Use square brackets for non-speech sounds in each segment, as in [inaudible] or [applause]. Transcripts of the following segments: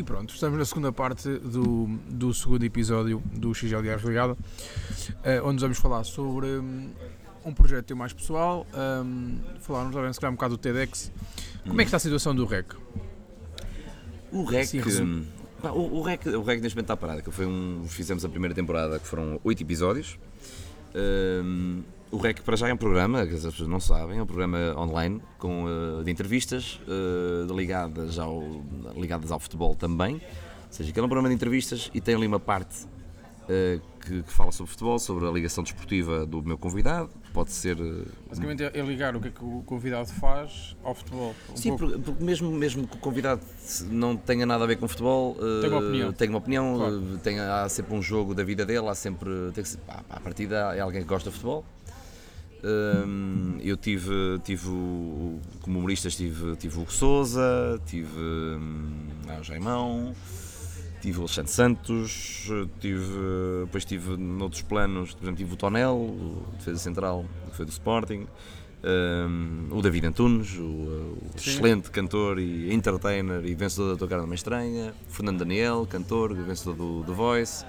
E pronto, estamos na segunda parte do, do segundo episódio do XLR Ligado, eh, onde vamos falar sobre hum, um projeto mais pessoal, um, falarmos também se calhar um bocado do TEDx. Como é que está a situação do REC? O REC. Sim, pá, o, o REC, o REC neste momento está parado, que foi um, fizemos a primeira temporada que foram oito episódios. Hum, o REC para já é um programa, que as pessoas não sabem, é um programa online com, eh, de entrevistas eh, ligadas, ao, ligadas ao futebol também. Ou seja, que é um programa de entrevistas e tem ali uma parte eh, que, que fala sobre futebol, sobre a ligação desportiva do meu convidado. Pode ser. Basicamente é é ligar o que é que o convidado faz ao futebol. Um Sim, pouco. porque, mesmo, mesmo que o convidado não tenha nada a ver com futebol, Tem uma opinião. tem uma opinião, Claro. tem, há sempre um jogo da vida dele, há sempre. Tem que, pá, à partida é alguém que gosta de futebol. Hum, eu tive, tive o- como humorista tive, tive o Hugo Souza, tive hum, ah, Jaimão, tive o Alexandre Santos, tive, depois tive noutros planos, por exemplo, tive o Tonel, o defesa central, que foi do Sporting, hum, o David Antunes, o, o excelente cantor e entertainer e vencedor da Tua Cara Estranha, Fernando Daniel, cantor, vencedor do The Voice,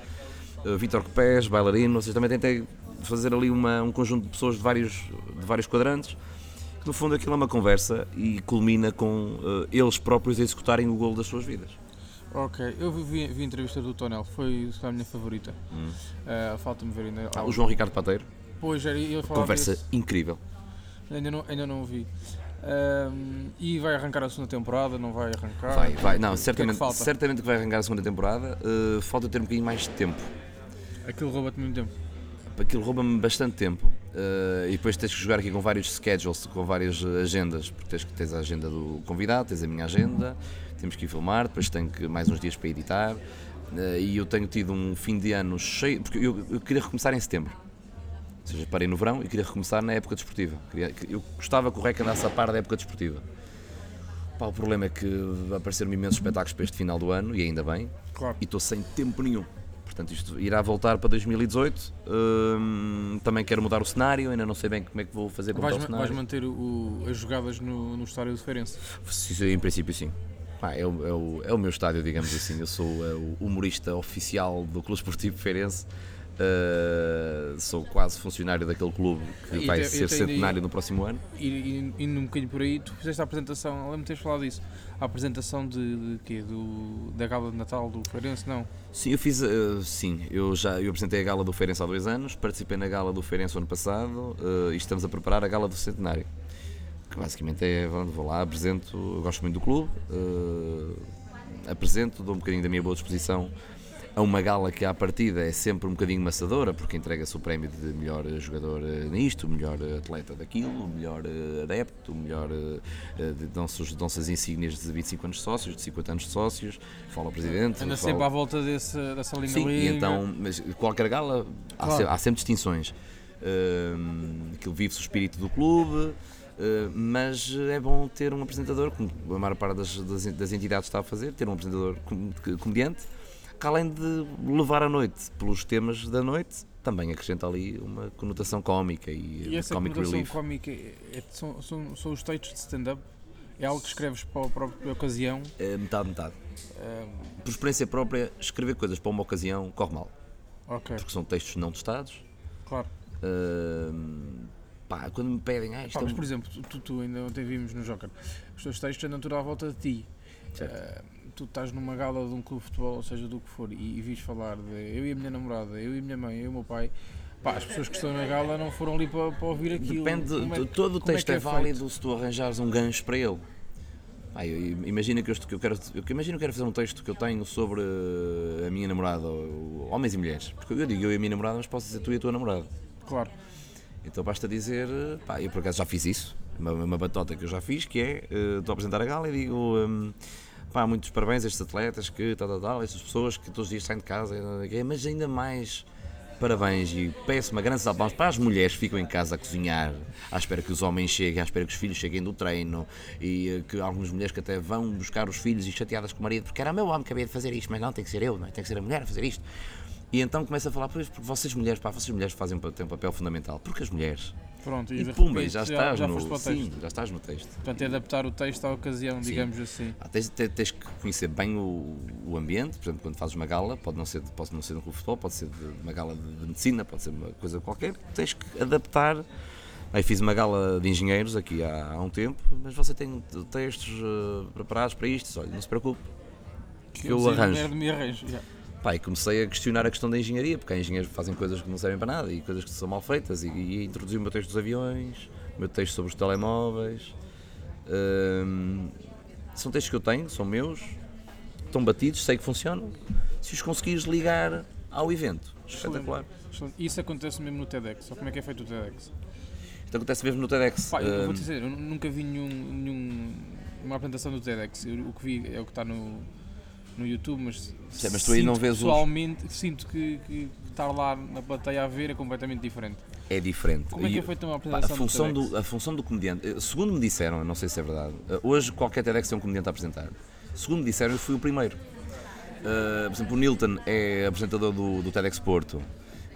uh, Vítor Copés, bailarino, seja, também tentei fazer ali uma, um conjunto de pessoas de vários, de vários quadrantes, que no fundo aquilo é uma conversa e culmina com uh, eles próprios a executarem o golo das suas vidas. Ok, eu vi, vi, a entrevista do Tonel, foi a minha favorita. Hum. Eh, Falta-me ver ainda. Ah, o João Ricardo Pateiro, Pois, era, eu conversa incrível. Ainda não, ainda não vi. E vai arrancar a segunda temporada? Não vai arrancar? Vai, vai, não, O que é que certamente, certamente que vai arrancar a segunda temporada, uh, falta ter um bocadinho mais de tempo. Aquilo rouba-te muito tempo. Aquilo rouba-me bastante tempo uh, e depois tens que jogar aqui com vários schedules, com várias agendas, porque tens, tens a agenda do convidado, tens a minha agenda, temos que ir filmar, depois tenho que mais uns dias para editar uh, e eu tenho tido um fim de ano cheio, porque eu, eu queria recomeçar em setembro. Ou seja, parei no verão e queria recomeçar na época desportiva. Queria- eu gostava que o REC andasse a par da época desportiva. Pá, o problema é que apareceram imensos espetáculos para este final do ano, e ainda bem, Claro. e estou sem tempo nenhum. Portanto, isto irá voltar para 2018. Hum, também quero mudar o cenário, ainda não sei bem como é que vou fazer para Vais, mudar o ma- vais cenário. manter o- as jogadas no, no estádio de Feirense? Em princípio, sim. Pá, é, o, é, o, é o meu estádio, digamos assim. Eu sou é, o humorista oficial do Clube Esportivo Feirense. Uh, sou quase funcionário daquele clube que E vai te- ser centenário aí- no próximo ano. E, e indo um bocadinho por aí, tu fizeste a apresentação, lembro-me de teres falado disso, a apresentação de, de quê? Do, da gala de Natal do Feirense, não? Sim, eu fiz, uh, sim, eu já eu apresentei a gala do Feirense há dois anos, participei na gala do Feirense ano passado uh, e estamos a preparar a gala do Centenário. Que basicamente é, vou lá, apresento, gosto muito do clube, apresento, dou um bocadinho da minha boa disposição a uma gala que à partida é sempre um bocadinho maçadora, porque entrega-se o prémio de melhor jogador uh, nisto, melhor atleta daquilo, melhor uh, adepto, melhor uh, uh, de- dão-se dão-se as insígnias de 25 anos de sócios, de 50 anos de sócios, fala o presidente, Anda fala- sempre à volta desse, dessa linha Sim, e então, mas qualquer gala há, Claro. se- há sempre distinções. Hum, aquilo vive-se o espírito do clube, hum, mas é bom ter um apresentador, como a maior parte das, das, das entidades está a fazer, ter um apresentador com- comediante, que além de levar a noite pelos temas da noite, também acrescenta ali uma conotação cómica e, E essa comic conotação relief. cómica é- é- são, são, são os textos de stand-up? É algo que escreves para a própria ocasião? É metade, metade. Ahm, Por experiência própria, escrever coisas para uma ocasião corre mal, ok, porque são textos não testados. claro. Hum, pá, quando me pedem, ah, isto Pá, é mas um- por exemplo, tu, tu ainda ontem vimos no Joker, os teus textos andam tudo à volta de ti. Ah, tu estás numa gala de um clube de futebol, ou seja, do que for, e, e vis falar de eu e a minha namorada, eu e a minha mãe, eu e o meu pai. Pá, as pessoas que estão na gala não foram ali para, para ouvir aquilo. Depende, é todo o é texto que é, é válido se tu arranjares um gancho para ele. Ah, imagina que eu, que eu quero, eu, imagina que quero fazer um texto que eu tenho sobre eh, a minha namorada, homens e mulheres. Porque eu digo eu e a minha namorada, mas posso dizer tu e a tua namorada. Claro. Então basta dizer, eh, pá, eu por acaso já fiz isso, uma, uma batota que eu já fiz, que é, eh, estou a apresentar a gala e digo, hum, pá, muitos parabéns a estes atletas, que tal, tal, tal, estas pessoas que todos os dias saem de casa, mas ainda mais parabéns e peço uma grande salva para as mulheres que ficam em casa a cozinhar, à espera que os homens cheguem, à espera que os filhos cheguem do treino e eh, que algumas mulheres que até vão buscar os filhos e chateadas com o marido, porque era meu homem que havia de fazer isto, mas não, tem que ser eu, não é? tem que ser a mulher a fazer isto. E então começa a falar, pois, porque vocês mulheres, pá, vocês mulheres fazem um, têm um papel fundamental. Porque as mulheres Pronto, E, de pumba, já estás já no. foste para o texto. Sim, já estás no texto. Portanto, é adaptar o texto à ocasião, Sim. digamos assim. Ah, tens, te- tens que conhecer bem o, o ambiente, por exemplo, quando fazes uma gala, pode não ser, pode não ser no clube de futebol, pode ser uma gala de, medicina, pode ser uma coisa qualquer, tens que adaptar. Aí fiz uma gala de engenheiros aqui há, há um tempo, mas você tem textos eh, preparados para isto, olha, não se preocupe, que eu Sim, arranjo. me arranjo. já. Pá, e comecei a questionar a questão da engenharia, porque há engenheiros que fazem coisas que não servem para nada e coisas que são mal feitas, e, e introduzi o meu texto dos aviões, o meu texto sobre os telemóveis. Hum, são textos que eu tenho, são meus, estão batidos, sei que funcionam. Se os conseguires ligar ao evento, espetacular. Excelente. Isso acontece mesmo no TEDx. Ou como é que é feito o TEDx? Isto acontece mesmo no TEDx. Pá, eu Hum, vou te dizer, eu nunca vi nenhum, nenhum, uma apresentação do TEDx. Eu- o que vi é o que está no, no YouTube, mas, Sim, mas tu aí não vês os- pessoalmente, sinto que, que estar lá na plateia a ver é completamente diferente. é diferente. Como é que E- é feita uma apresentação a, função do a função do comediante, eh, segundo me disseram, eu não sei se é verdade, eh, hoje qualquer TEDx tem um comediante a apresentar. Segundo me disseram, eu fui o primeiro. Eh, por exemplo, o Nilton é apresentador do, do TEDx Porto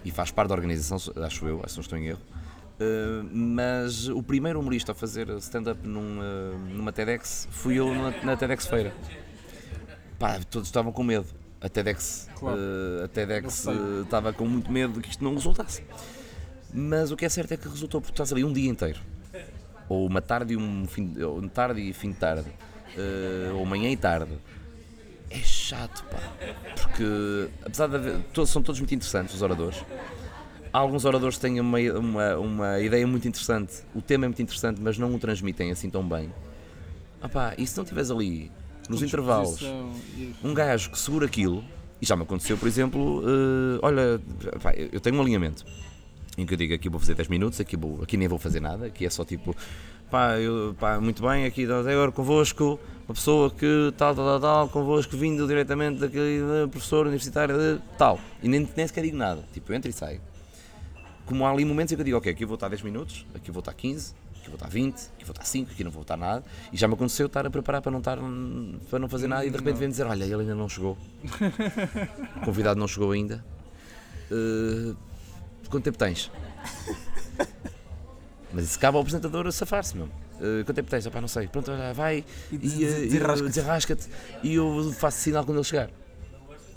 e faz parte da organização, acho eu, acho que não estou em erro. Eh, mas o primeiro humorista a fazer stand-up num, eh, numa TEDx fui eu na, na TEDx Feira. Pá, todos estavam com medo. A TEDx, Claro. eh, a TEDx estava com muito medo de que isto não resultasse. Mas o que é certo é que resultou, porque estás ali um dia inteiro. Ou uma tarde e um fim, ou tarde e fim de tarde. eh, ou manhã e tarde. É chato, pá. Porque, apesar de haver, todos, são todos muito interessantes, os oradores. Há alguns oradores têm uma, uma, uma ideia muito interessante, o tema é muito interessante, mas não o transmitem assim tão bem. Ah pá, e se não estiveres ali, nos intervalos, um gajo que segura aquilo, e já me aconteceu, por exemplo, eh, olha, pá, eu tenho um alinhamento em que eu digo aqui vou fazer 10 minutos, aqui, vou, aqui nem vou fazer nada, aqui é só tipo, pá, eu, pá muito bem, aqui agora convosco, uma pessoa que tal, tal, tal, tal, convosco vindo diretamente daquele eh, professor universitário de tal, e nem, nem sequer digo nada, tipo, eu entro e saio. Como há ali momentos em que eu digo, ok, aqui vou estar 10 minutos, aqui vou estar 15, aqui vou estar 20, aqui vou estar 5, aqui não vou estar nada, e já me aconteceu estar a preparar para não, estar, para não fazer nada e de repente vem dizer, olha, ele ainda não chegou. [laughs] O convidado não chegou ainda. Uh, quanto tempo tens? Mas isso cabe ao apresentador a safar-se, meu. Uh, quanto tempo tens? Epá, não sei. Pronto, vai E e, des- uh, desenrasca-te. e desenrasca-te e eu faço sinal quando ele chegar.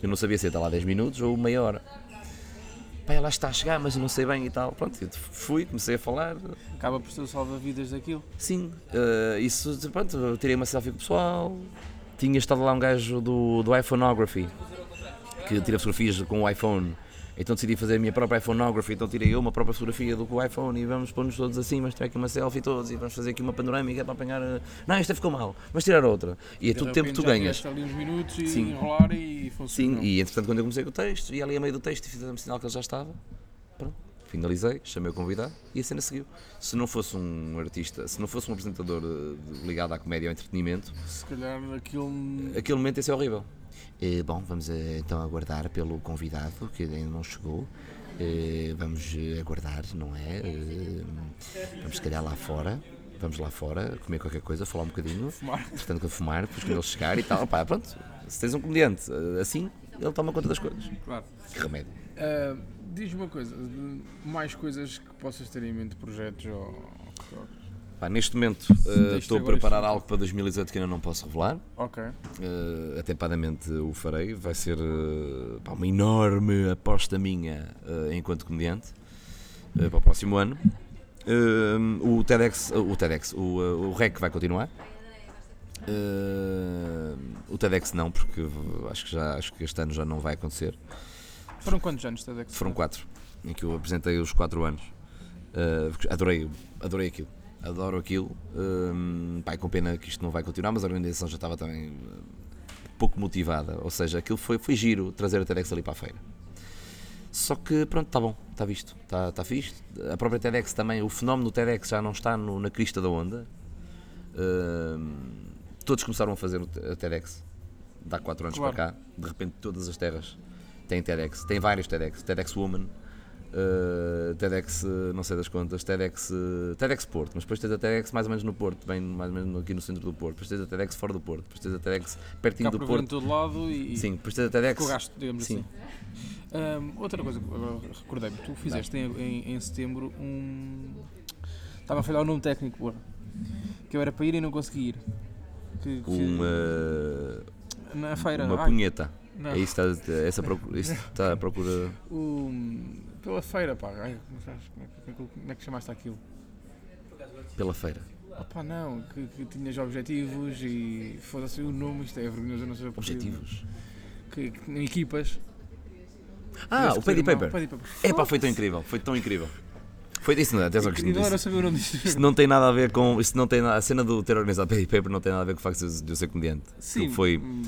Eu não sabia se ia estar lá 10 minutos ou meia hora. Pá, ela está a chegar, mas eu não sei bem e tal. Pronto, eu fui, comecei a falar. Acaba por ser o salva-vidas daquilo. Sim, uh, isso, pronto, eu tirei uma selfie com o pessoal. Tinha estado lá um gajo do, do iPhoneography que tira fotografias com o iPhone. Então decidi fazer a minha própria iPhoneography, então tirei eu uma própria fotografia do o iPhone e vamos pôr-nos todos assim, mas tirar aqui uma selfie todos e vamos fazer aqui uma panorâmica para apanhar. Não, esta ficou mal, mas tirar outra. E é De tudo tempo que tu ganhas. ali uns minutos e Sim. enrolar e Sim, funcionou. e entretanto quando eu comecei com o texto, e ali a meio do texto e fiz me sinal que ele já estava, pronto, finalizei, chamei o convidado e a cena seguiu. Se não fosse um artista, se não fosse um apresentador uh, ligado à comédia ou ao entretenimento, Se calhar aquilo. aquele momento ia ser horrível. Eh, bom, vamos eh, então aguardar pelo convidado que ainda não chegou. Eh, vamos aguardar, não é? Vamos se calhar lá fora. Vamos lá fora comer qualquer coisa, falar um bocadinho. Fumar. Portanto, a fumar, depois quando ele chegar e tal. Pá, pronto, se tens um comediante assim, ele toma conta das coisas. Claro. Que remédio. Diz-me uma coisa, mais coisas que possas ter em mente, projetos ou. ou- Pá, neste momento Deixa-te estou a preparar algo para 2018 que ainda não posso revelar. Ok. Uh, atempadamente o farei. Vai ser uh, pá, uma enorme aposta minha uh, enquanto comediante uh, para o próximo ano. Uh, o TEDx, uh, o, TEDx o, uh, o REC vai continuar. Uh, o TEDx não, porque acho que, já, acho que este ano já não vai acontecer. Foram quantos anos TEDx? Foram quatro, em que eu apresentei os quatro anos. Uh, adorei, adorei aquilo. Adoro aquilo. Um, e com pena que isto não vai continuar, mas a organização já estava também uh, pouco motivada. Ou seja, aquilo foi, foi giro trazer a TEDx ali para a feira. Só que pronto, está bom, está visto, está tá fixe. A própria TEDx também, o fenómeno do TEDx já não está no- na crista da onda. Um, todos começaram a fazer a TEDx de há 4 anos Claro. para cá. De repente, todas as terras têm TEDx. Tem vários TEDx. TEDx Woman, uh, TEDx não sei das contas, TEDx, TEDx Porto. Mas depois tens a TEDx mais ou menos no Porto, bem mais ou menos aqui no centro do Porto. Depois tens a TEDx fora do Porto. Depois tens a TEDx pertinho do Porto. todo lado e. Sim, depois tens a TEDx. Com gasto, digamos Sim. assim. Ahm, outra coisa que agora recordei-me, tu fizeste em, em- em setembro um, Estava a falhar o nome técnico, porra. Que eu era para ir e não consegui ir. Que, que Uma, na feira. uma ai, punheta. não. É isso que está, essa procura, isso está à procura. [laughs] O- pela feira, pá. Ai, como, é que- é que- como é que chamaste aquilo? pela feira. Opa, não, que, que tinhas objetivos e foda-se o nome, isto é vergonhoso, eu não sei o. Objetivos. Que, que, equipas. Ah, o que Paddy Paper. É pá, foi tão incrível, foi tão incrível. Foi isso, não é? Atenção que isto não não era disse. saber o nome disto. Isso não tem nada a ver com. Isso não tem nada, a cena do ter organizado Paddy Paper não tem nada a ver com o facto de eu ser comediante. Sim. Aquilo Foi. hum,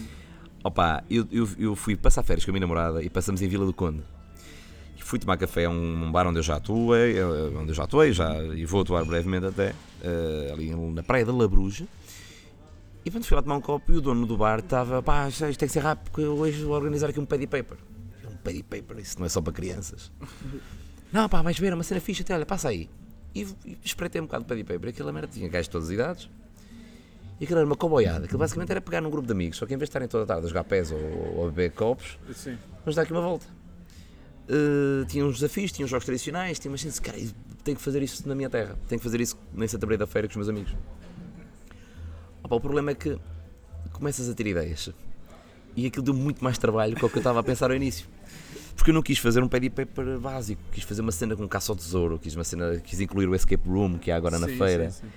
Opa, eu, eu, eu fui passar férias com a minha namorada e passamos em Vila do Conde. Fui tomar café a um, bar onde eu já atuei, eh, onde eu já atuei já, e vou atuar brevemente até, eh, ali na praia da Labruja. E quando fui lá tomar um copo e o dono do bar estava, pá, isto tem que ser rápido porque hoje vou organizar aqui um paddy paper. Um paddy paper, isso não é só para crianças. [laughs] não, pá, vais ver, é uma cena ficha até, olha, passa aí. E, e espreitei um bocado de paddy paper, aquela merda tinha gajos de todas as idades. E aquilo era uma coboiada, aquilo basicamente era pegar num grupo de amigos, só que em vez de estarem toda a tarde a jogar pés ou, ou a beber copos, Sim. vamos dar aqui uma volta. Uh, tinha uns desafios, tinha uns jogos tradicionais, tinha umas cenas, cara, tenho que fazer isso na minha terra, tenho que fazer isso em Santa Maria da Feira com os meus amigos. Opa, o problema é que começas a ter ideias e aquilo deu muito mais trabalho que o que eu estava a pensar ao início. Porque eu não quis fazer um paddy paper básico, quis fazer uma cena com caça ao tesouro, quis, uma cena, quis incluir o escape room que há agora na Sim, feira sim, sim.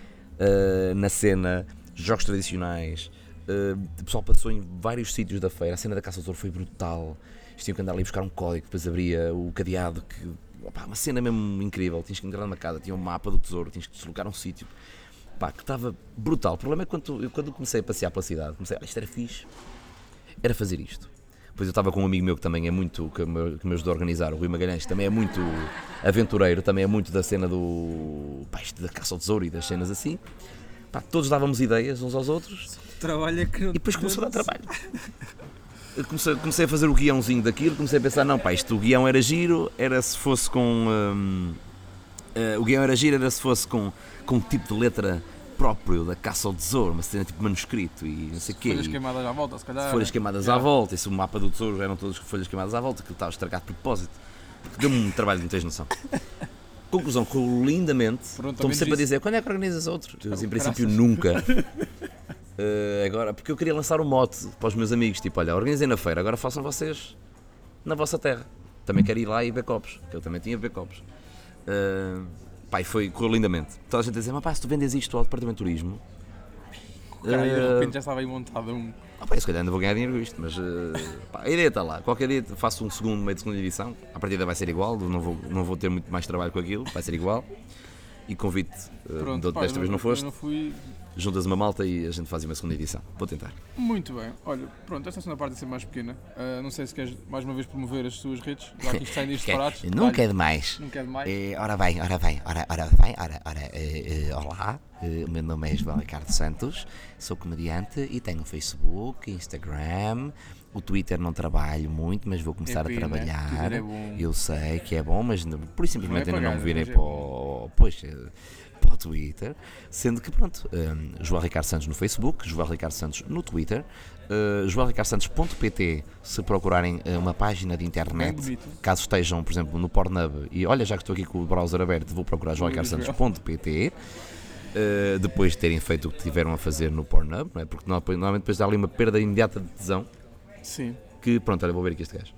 uh, na cena, jogos tradicionais. Uh, o pessoal passou em vários sítios da feira. A cena da Caça ao Tesouro foi brutal. Eles tinham que andar ali buscar um código, depois abria o cadeado. Que, opá, uma cena mesmo incrível. Tinhas que entrar numa casa, tinha um mapa do tesouro, tinhas que deslocar um sítio. Pá, que estava brutal. O problema é que quando, eu, quando comecei a passear pela cidade, comecei, ah, isto era fixe, era fazer isto. Depois eu estava com um amigo meu que também é muito, que me, que me ajudou a organizar, o Rui Magalhães, que também é muito aventureiro, também é muito da cena do. Pá, isto da caça ao tesouro e das cenas assim. Pá, todos dávamos ideias uns aos outros Trabalho é que não e depois começou a dar trabalho. [laughs] Comecei, comecei a fazer o guiãozinho daquilo, comecei a pensar, não pá, isto o guião era giro, era se fosse com. hum, eh, o guião era giro, era se fosse com, com um tipo de letra próprio da caça ao tesouro, uma cena tipo manuscrito e não sei o quê. Folhas queimadas à volta, se calhar. folhas queimadas Yeah. à volta, esse mapa do tesouro eram todas folhas queimadas à volta, aquilo estava estragado de propósito. Deu-me um trabalho de não tens noção. [laughs] Conclusão, correu lindamente. Ao sempre a dizer quando é que organizas outro? Eu, em princípio, nunca. [laughs] Eh, agora, porque eu queria lançar um mote para os meus amigos, tipo, olha, organizem na feira, agora façam vocês na vossa terra. Também quero ir lá e ver copos, que eu também tinha ver copos. Uh, pá, e foi, correu lindamente. Toda a gente a dizer, mas pá, se tu vendes isto ao departamento de turismo, Caralho, de eh, repente já estava aí montado um. ah, pá, se calhar ainda vou ganhar dinheiro com isto, mas eh, pá, a ideia está lá. Qualquer dia faço um segundo, meio de segunda edição. A partida vai ser igual, não vou, não vou ter muito mais trabalho com aquilo, vai ser igual. E convite, eh, Pronto, desta vez não eu foste, não fui. Juntas uma malta e a gente faz uma segunda edição. Vou tentar. Muito bem. Olha, pronto, esta segunda parte vai ser mais pequena. Ah, não sei se queres mais uma vez promover as suas redes, já que isto tem [laughs] disto disparados. Nunca é demais. Nunca é demais. Eh, ora bem, ora bem, ora, ora bem, ora, ora, eh, olá, eh, o meu nome é João Ricardo Santos, sou comediante e tenho Facebook, Instagram, o Twitter não trabalho muito, mas vou começar pena, a trabalhar. Twitter é. Eu sei que é bom, mas por simplesmente Não é ainda não me virei é para o, pois, eh, para o Twitter, sendo que pronto, eh, João Ricardo Santos no Facebook, João Ricardo Santos no Twitter, uh, joaoricardosantos.pt se procurarem eh, uma página de internet caso estejam, por exemplo, no Pornhub e olha, já que estou aqui com o browser aberto, vou procurar joaocarsantos.pt uh, depois de terem feito o que tiveram a fazer no Pornhub, não é? porque no- normalmente depois dá ali uma perda imediata de tesão Sim. Que pronto, olha, vou ver aqui este gajo.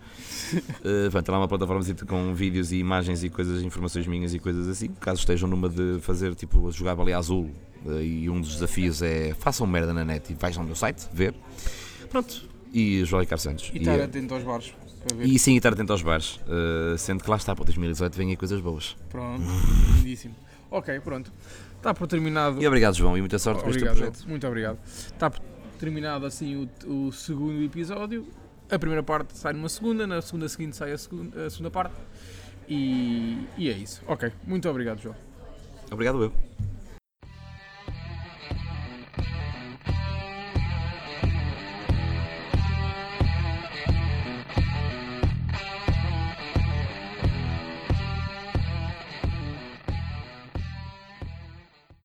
Uh, [laughs] pronto, lá uma plataforma com vídeos e imagens e coisas, informações minhas e coisas assim. Caso estejam numa de fazer tipo jogar baleia azul uh, e um dos desafios é façam merda na net e vais ao meu site ver. Pronto. E João Ricardo Santos. E estar uh, atento aos bares e sim, e estar atento aos bares. Uh, sendo que lá está, para 2018 vêm aí coisas boas. Pronto, lindíssimo. Ok, pronto. Está por terminado. E obrigado, João, e muita sorte com este Obrigado, projeto. muito obrigado. Está por terminado assim o, o segundo episódio. A primeira parte sai numa segunda, na segunda seguinte sai a segunda, a segunda parte. E, e é isso. Ok, muito obrigado, João. Obrigado, eu.